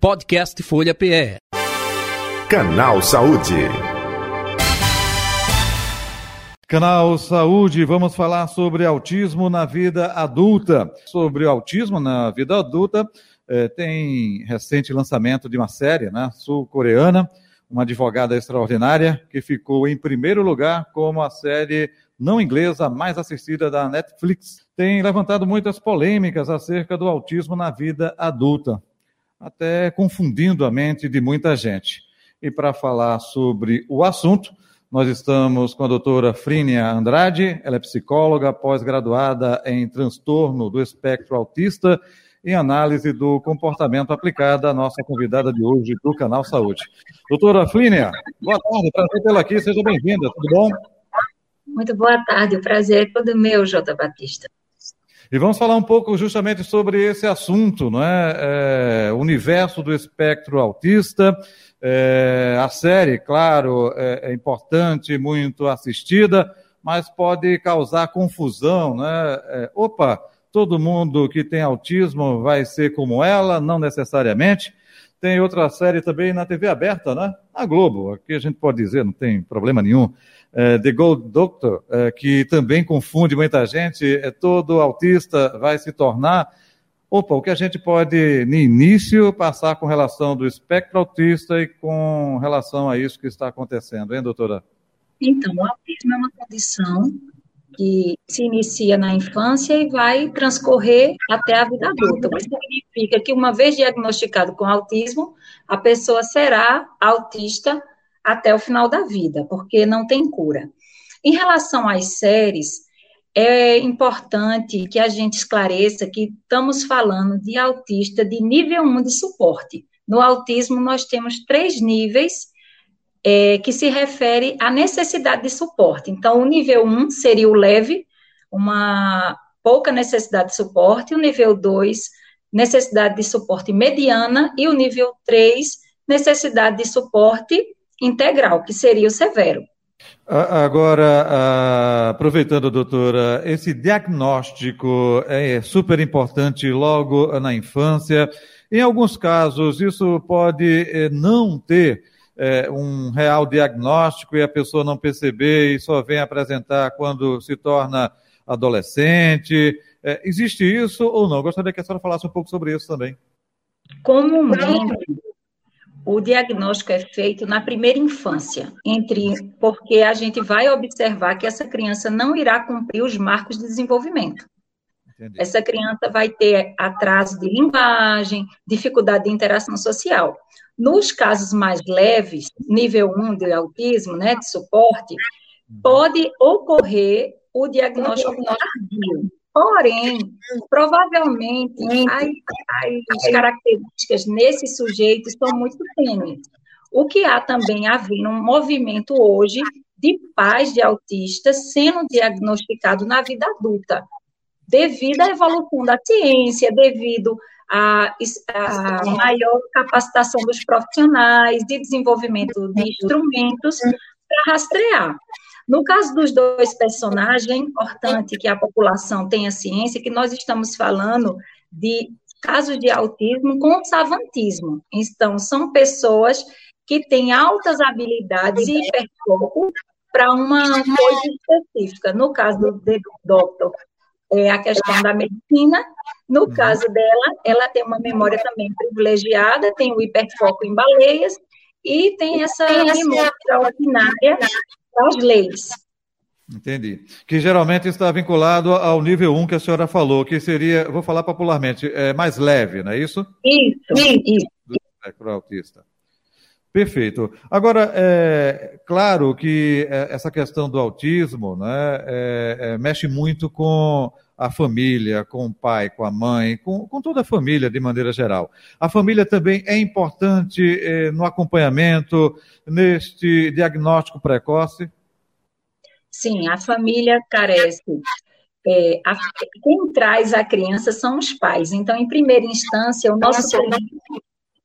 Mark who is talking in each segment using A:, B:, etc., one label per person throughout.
A: Podcast Folha PE.
B: Canal Saúde.
C: Canal Saúde, vamos falar sobre autismo na vida adulta. Sobre autismo na vida adulta, eh, tem recente lançamento de uma série né, sul-coreana, uma advogada extraordinária, que ficou em primeiro lugar como a série não inglesa mais assistida da Netflix. Tem levantado muitas polêmicas acerca do autismo na vida adulta até confundindo a mente de muita gente. E para falar sobre o assunto, nós estamos com a doutora Frínia Andrade, ela é psicóloga, pós-graduada em transtorno do espectro autista e análise do comportamento aplicada, a nossa convidada de hoje do Canal Saúde. Doutora Frínia, boa tarde, prazer tê-la aqui, seja bem-vinda, tudo bom?
D: Muito boa tarde, o prazer é todo meu, Jota Batista.
C: E vamos falar um pouco justamente sobre esse assunto, não é? é universo do espectro autista. É, a série, claro, é, é, importante, muito assistida, mas pode causar confusão, né? Opa, todo mundo que tem autismo vai ser como ela? Não necessariamente. Tem outra série também na TV aberta, né? Na Globo, aqui a gente pode dizer, não tem problema nenhum. É, The Gold Doctor, é, que também confunde muita gente, é, todo autista vai se tornar. Opa, o que a gente pode, no início, passar com relação do espectro autista e com relação a isso que está acontecendo, hein, doutora?
D: Então, o autismo é uma condição que se inicia na infância e vai transcorrer até a vida adulta. Que significa que, uma vez diagnosticado com autismo, a pessoa será autista até o final da vida, porque não tem cura. Em relação às séries, é importante que a gente esclareça que estamos falando de autista de nível 1 de suporte. No autismo, nós temos três níveis é, que se refere à necessidade de suporte. Então, o nível 1 seria o leve, uma pouca necessidade de suporte, o nível 2, necessidade de suporte mediana, e o nível 3, necessidade de suporte integral, que seria o severo.
C: Agora, aproveitando, doutora, esse diagnóstico é super importante logo na infância. Em alguns casos, isso pode eh, não ter é, um real diagnóstico e a pessoa não perceber e só vem apresentar quando se torna adolescente. É, existe isso ou não? Gostaria que a senhora falasse um pouco sobre isso também.
D: Comumente, o diagnóstico é feito na primeira infância, entre porque a gente vai observar que essa criança não irá cumprir os marcos de desenvolvimento. Entendi. Essa criança vai ter atraso de linguagem, dificuldade de interação social. Nos casos mais leves, nível 1 de autismo, né, de suporte, pode ocorrer o diagnóstico tardio. Porém, provavelmente, as, as características nesses sujeitos são muito tênues. O que há também havendo um movimento hoje de pais de autistas sendo diagnosticados na vida adulta, devido à evolução da ciência, devido a, a maior capacitação dos profissionais, de desenvolvimento de instrumentos para rastrear. No caso dos dois personagens, é importante que a população tenha ciência que nós estamos falando de casos de autismo com savantismo. Então, são pessoas que têm altas habilidades e hiperfoco para uma coisa específica. No caso do Dr é, a questão da medicina. No uhum. caso dela, ela tem uma memória também privilegiada, tem o hiperfoco em baleias e tem essa memória extraordinária das leis.
C: Entendi. Que geralmente está vinculado ao nível 1 que a senhora falou, que seria, vou falar popularmente, é mais leve, não é isso?
D: Isso, isso. Do
C: espectro autista. Perfeito. Agora, é claro que é, essa questão do autismo né, é, é, mexe muito com a família, com o pai, com a mãe, com, com toda a família de maneira geral. A família também é importante é, no acompanhamento, neste diagnóstico precoce?
D: Sim, a família carece. É, a, quem traz a criança são os pais. Então, em primeira instância, o nosso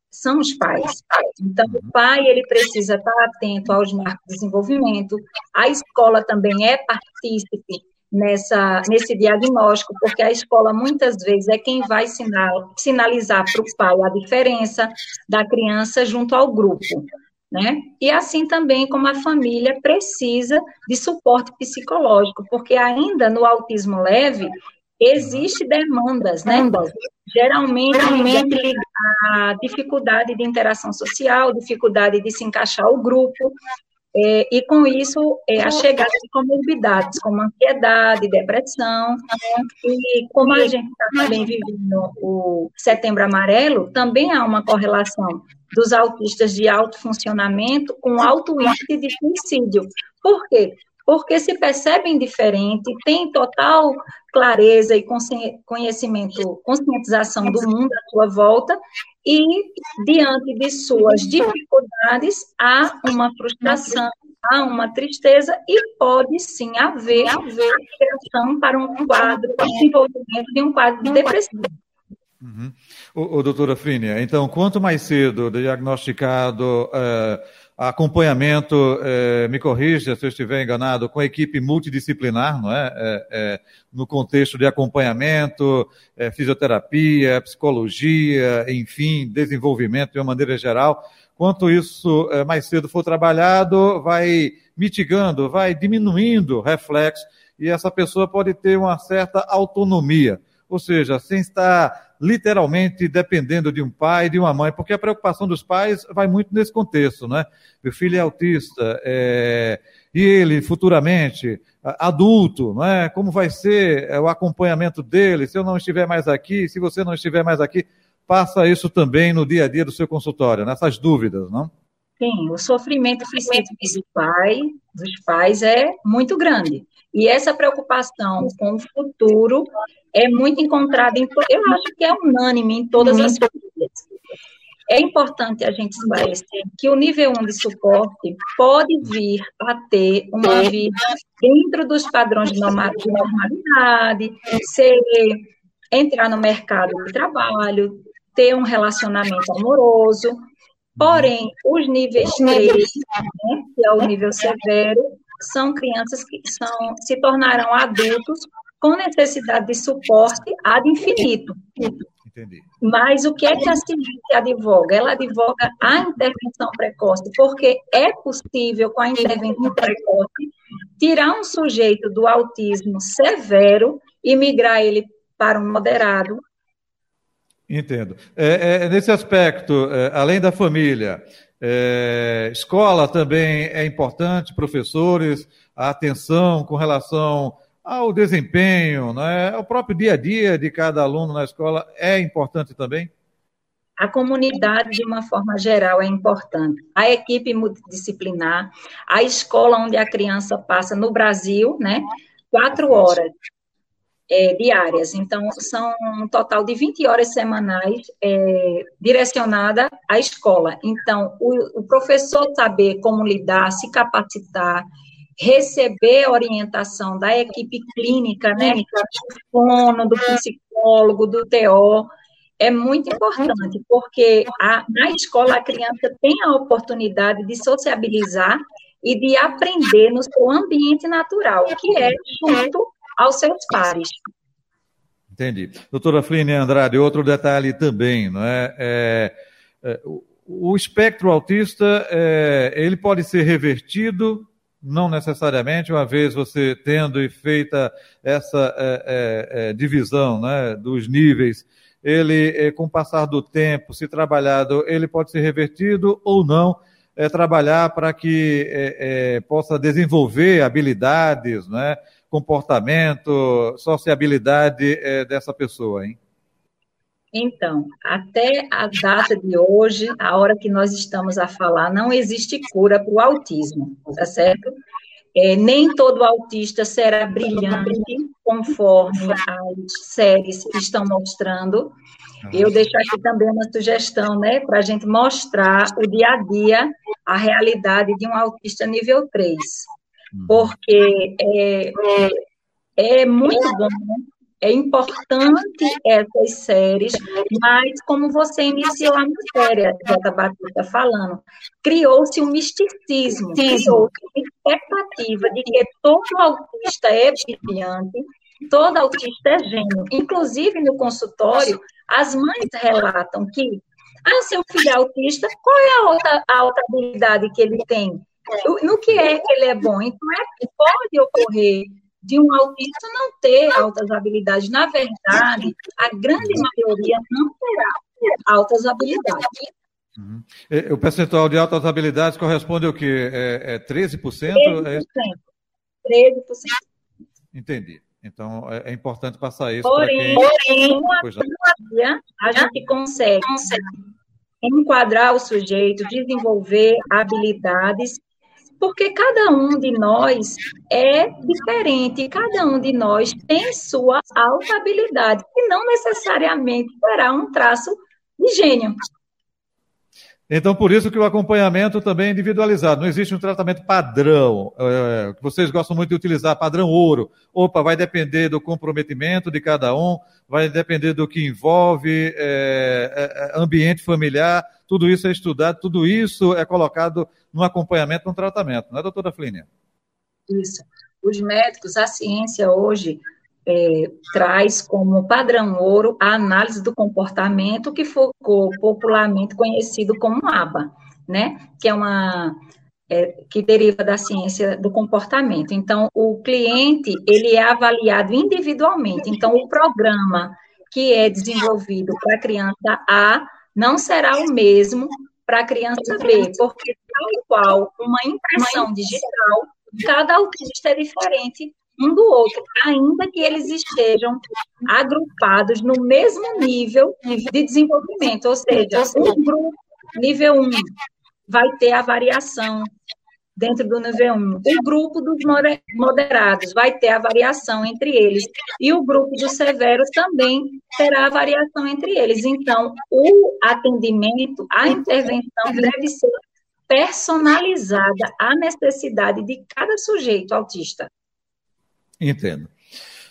D: são os pais. Então, o pai ele precisa estar atento aos marcos de desenvolvimento, a escola também é partícipe nessa, nesse diagnóstico, porque a escola muitas vezes é quem vai sinal, sinalizar para o pai a diferença da criança junto ao grupo. Né? E assim também como a família precisa de suporte psicológico, porque ainda no autismo leve existe demandas, né? Geralmente a dificuldade de interação social, dificuldade de se encaixar ao grupo, é, e com isso, é, a chegada de comorbidades, como ansiedade, depressão, e como a gente está também vivendo o setembro amarelo, também há uma correlação dos autistas de alto funcionamento com alto índice de suicídio. Por quê? Porque se percebem diferente, têm total clareza e conhecimento, conscientização do mundo à sua volta, e, diante de suas dificuldades, há uma frustração, há uma tristeza e pode sim haver, haver para um quadro, desenvolvimento de um quadro depressivo.
C: Uhum. O, o, doutora Frínia, então, quanto mais cedo diagnosticado uh, acompanhamento, eh, me corrija se eu estiver enganado, com equipe multidisciplinar, não é? é, é no contexto de acompanhamento, é, fisioterapia, psicologia, enfim, desenvolvimento de uma maneira geral. Quanto isso é, mais cedo for trabalhado, vai mitigando, vai diminuindo reflexo e essa pessoa pode ter uma certa autonomia. Ou seja, sem estar literalmente dependendo de um pai, de uma mãe, porque a preocupação dos pais vai muito nesse contexto, né? Meu filho é autista, é, e ele futuramente adulto, não é? Como vai ser é, o acompanhamento dele? Se eu não estiver mais aqui, se você não estiver mais aqui, passa isso também no dia a dia do seu consultório, nessas dúvidas, não?
D: Sim, o sofrimento psíquico dos pais, dos pais é muito grande. E essa preocupação com o futuro é muito encontrada em, eu acho que é unânime em todas as famílias. É importante a gente esclarecer que o nível 1 de suporte pode vir a ter uma vida dentro dos padrões de normalidade, ser, entrar no mercado de trabalho, ter um relacionamento amoroso, Porém, os níveis 3, né, que é o nível severo, são crianças que são, se tornarão adultos com necessidade de suporte ad infinito. Entendi. Mas o que é que a ciência advoga? Ela advoga a intervenção precoce, porque é possível, com a intervenção precoce, tirar um sujeito do autismo severo e migrar ele para um moderado,
C: Entendo. É, é, nesse aspecto, é, além da família, é, escola também é importante, professores, a atenção com relação ao desempenho, né? o próprio dia a dia de cada aluno na escola é importante também?
D: A comunidade, de uma forma geral, é importante. A equipe multidisciplinar, a escola onde a criança passa no Brasil, né? Quatro horas é, diárias. Então, são um total de 20 horas semanais é, direcionada à escola. Então, o, o, professor saber como lidar, se capacitar, receber orientação da equipe clínica, né, do fono, do psicólogo, do TO, é muito importante, porque a, na escola a criança tem a oportunidade de sociabilizar e de aprender no seu ambiente natural, que é junto aos seus pares.
C: Entendi. Doutora Fline Andrade, outro detalhe também, não é? é, é o, espectro autista, é, ele pode ser revertido, não necessariamente, uma vez você tendo feita essa é, é, é, divisão né, dos níveis, ele, com o passar do tempo, se trabalhado, ele pode ser revertido ou não, trabalhar para que possa desenvolver habilidades, né? Comportamento, sociabilidade é, dessa pessoa, hein?
D: Então, até a data de hoje, a hora que nós estamos a falar, não existe cura para o autismo, tá certo? É, nem todo autista será brilhante, conforme as séries estão mostrando. Eu deixo aqui também uma sugestão, né, para a gente mostrar o dia a dia, a realidade de um autista nível 3. Uhum. porque é, é muito bom, né? É importante essas séries, mas como você iniciou a matéria, Jota Batuta, falando, criou-se um misticismo, criou-se uma expectativa de que todo autista é brilhante, todo autista é gênio. Inclusive, no consultório, as mães relatam que, ah, seu filho é autista, qual é a outra, a outra habilidade que ele tem? No que é que ele é bom? Então, é, pode ocorrer de um autista não ter altas habilidades. Na verdade, a grande maioria não terá altas habilidades.
C: Uhum. O percentual de altas habilidades corresponde ao quê? É, é 13%? 13%.
D: É... 13%.
C: Entendi. Então, é, é importante passar isso
D: para quem... Porém, a gente consegue enquadrar o sujeito, desenvolver habilidades porque cada um de nós é diferente, cada um de nós tem sua alta habilidade, e não necessariamente terá um traço de gênio.
C: Então, por isso que o acompanhamento também é individualizado. Não existe um tratamento padrão, é, vocês gostam muito de utilizar, padrão ouro. Opa, vai depender do comprometimento de cada um, vai depender do que envolve é, é, é ambiente familiar, tudo isso é estudado, tudo isso é colocado no acompanhamento, no tratamento, não é, doutora Flínia?
D: Isso. Os médicos, a ciência hoje é, traz como padrão ouro a análise do comportamento, que ficou popularmente conhecido como ABA, né? Que é uma é, que deriva da ciência do comportamento. Então, o cliente ele é avaliado individualmente. Então, o programa que é desenvolvido para a criança A não será o mesmo para a criança B, porque tal qual uma impressão digital, cada autista é diferente um do outro, ainda que eles estejam agrupados no mesmo nível de desenvolvimento, ou seja, um grupo nível 1 vai ter a variação dentro do nível 1. O grupo dos moderados vai ter a variação entre eles. E o grupo dos severos também terá a variação entre eles. Então, o atendimento, a intervenção deve ser personalizada à necessidade de cada sujeito autista.
C: Entendo.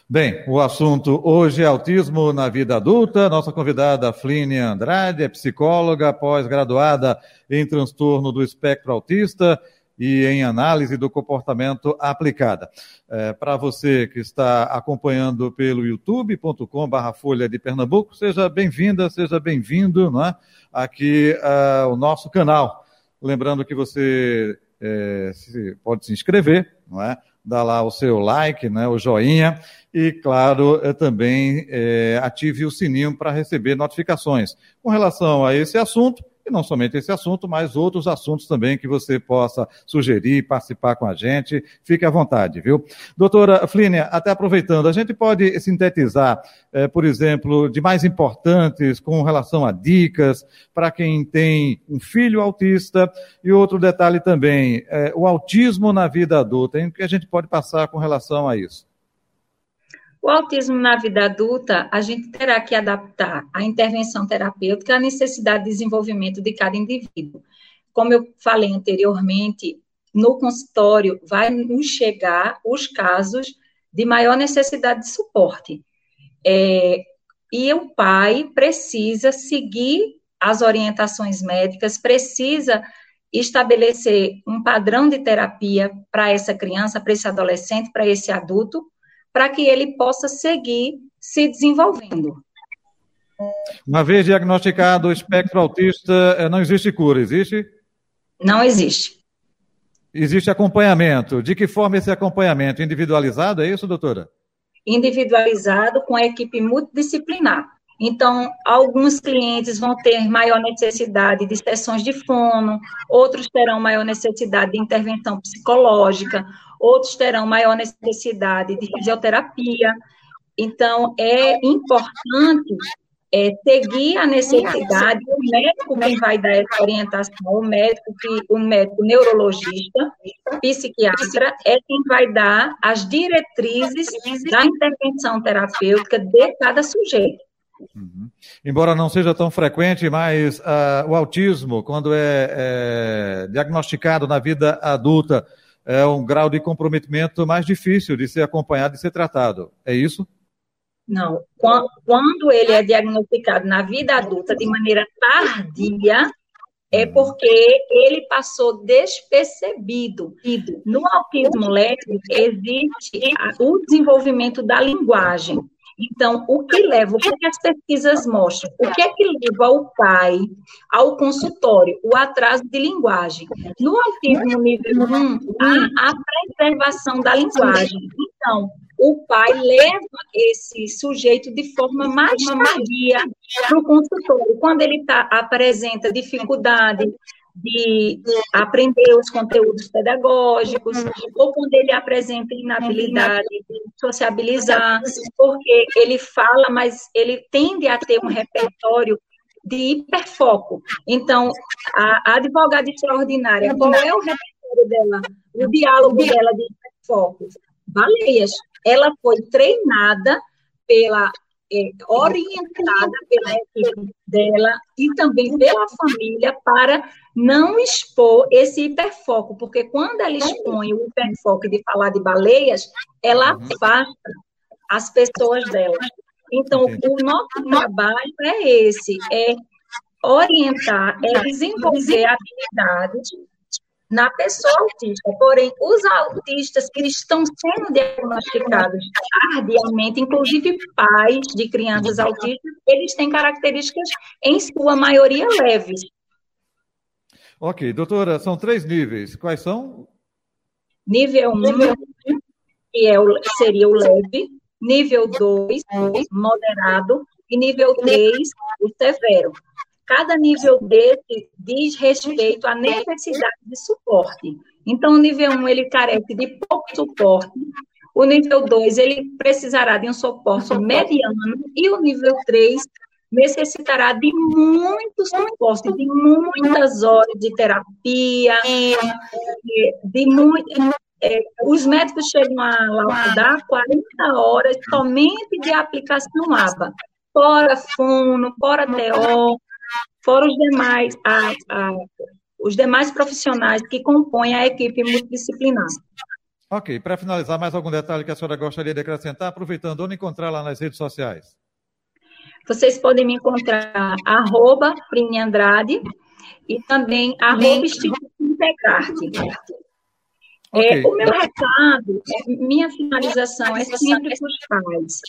C: Bem, o assunto hoje é autismo na vida adulta. Nossa convidada, Flínia Andrade, é psicóloga, pós-graduada em transtorno do espectro autista e em análise do comportamento aplicada. É, Para você que está acompanhando pelo youtube.com.br Folha de Pernambuco, seja bem-vinda, seja bem-vindo é? aqui uh, o nosso canal. Lembrando que você é, se, pode se inscrever, não é? Dá lá o seu like, né, o joinha, e, claro, é, também é, ative o sininho para receber notificações. Com relação a esse assunto, e não somente esse assunto, mas outros assuntos também que você possa sugerir, participar com a gente. Fique à vontade, viu? Doutora Flínia, até aproveitando, a gente pode sintetizar, eh, por exemplo, de mais importantes com relação a dicas para quem tem um filho autista e outro detalhe também, eh, o autismo na vida adulta, o que a gente pode passar com relação a isso?
D: O autismo na vida adulta, a gente terá que adaptar a intervenção terapêutica à necessidade de desenvolvimento de cada indivíduo. Como eu falei anteriormente, no consultório vai nos chegar os casos de maior necessidade de suporte. É, e o pai precisa seguir as orientações médicas, precisa estabelecer um padrão de terapia para essa criança, para esse adolescente, para esse adulto, para que ele possa seguir se desenvolvendo.
C: Uma vez diagnosticado o espectro autista, eh, não existe cura, existe?
D: Não existe.
C: Existe acompanhamento. De que forma esse acompanhamento? Individualizado, é isso, doutora?
D: Individualizado com a equipe multidisciplinar. Então, alguns clientes vão ter maior necessidade de sessões de fono, outros terão maior necessidade de intervenção psicológica, outros terão maior necessidade de fisioterapia. Então, é importante é, seguir a necessidade, o médico quem vai dar essa orientação, o médico, que, o médico neurologista, psiquiatra, é quem vai dar as diretrizes da intervenção terapêutica de cada sujeito.
C: Uhum. Embora não seja tão frequente, mas uh, o autismo, quando é, é, diagnosticado na vida adulta, é um grau de comprometimento mais difícil de ser acompanhado e ser tratado. É isso?
D: Não. Quando ele é diagnosticado na vida adulta de maneira tardia, é porque ele passou despercebido. No autismo leve, existe o desenvolvimento da linguagem. Então, o que leva, o que as pesquisas mostram? O que é que leva o pai ao consultório? O atraso de linguagem. No autismo nível 1, há a preservação da linguagem. Então, o pai leva esse sujeito de forma mais tardia para o consultório. Quando ele tá, apresenta dificuldade de aprender os conteúdos pedagógicos, ou quando ele apresenta inabilidade de sociabilizar, porque ele fala, mas ele tende a ter um repertório de hiperfoco. Então, a, advogada extraordinária, qual é o repertório dela, o diálogo dela de hiperfoco? Baleias. Ela foi treinada pela é, orientada pela equipe dela e também pela família para não expor esse hiperfoco, porque quando ela expõe o hiperfoco de falar de baleias, ela uhum. afasta as pessoas dela. Então, o nosso trabalho é esse, é orientar, é desenvolver habilidades na pessoa autista. Porém, os autistas que estão sendo diagnosticados tardiamente, inclusive pais de crianças autistas, eles têm características, em sua maioria, leves.
C: Ok, doutora, são três níveis. Quais são?
D: Nível 1, um, que é o, seria o leve, nível 2, moderado, e nível 3, o severo. Cada nível desse diz respeito à necessidade de suporte. Então, o nível 1, ele carece de pouco suporte. O nível 2, ele precisará de um suporte mediano. E o nível 3 necessitará de muito suporte, de muitas horas de terapia, de muito, é, os médicos chegam a dar 40 horas somente de aplicação ABA, fora fono, fora TO, fora os demais, a, a, os demais profissionais que compõem a equipe multidisciplinar.
C: Ok, para finalizar, mais algum detalhe que a senhora gostaria de acrescentar, aproveitando, onde encontrar lá nas redes sociais?
D: Vocês podem me encontrar arroba Andrade e também arroba Instituto Integrarte. Okay. É, o meu recado, minha finalização é sempre para os pais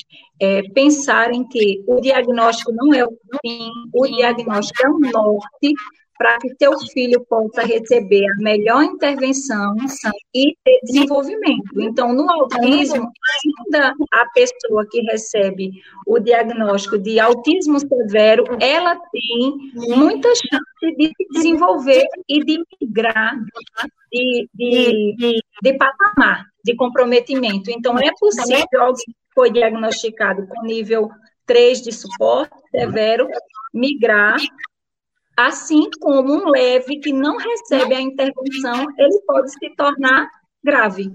D: é, pensarem que o diagnóstico não é o fim, o diagnóstico é o norte para que seu filho possa receber a melhor intervenção e ter desenvolvimento. Então, no autismo, ainda a pessoa que recebe o diagnóstico de autismo severo, ela tem muita chance de se desenvolver e de migrar de, de, de, de patamar de comprometimento. Então, é possível alguém que foi diagnosticado com nível 3 de suporte severo migrar assim como um leve que não recebe a intervenção, ele pode se tornar grave.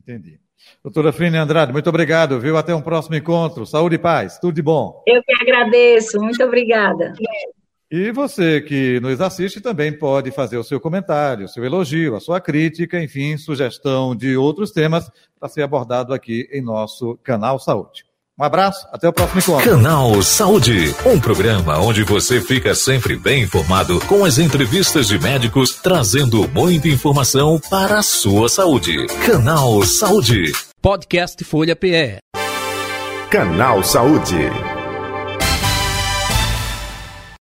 C: Entendi. Doutora Frine Andrade, muito obrigado, viu? Até um próximo encontro. Saúde e paz, tudo de bom.
D: Eu que agradeço, muito obrigada.
C: E você que nos assiste também pode fazer o seu comentário, o seu elogio, a sua crítica, enfim, sugestão de outros temas para ser abordado aqui em nosso canal Saúde. Um abraço, até o próximo encontro.
B: Canal Saúde, um programa onde você fica sempre bem informado com as entrevistas de médicos trazendo muita informação para a sua saúde. Canal Saúde.
A: Podcast Folha PE.
B: Canal Saúde.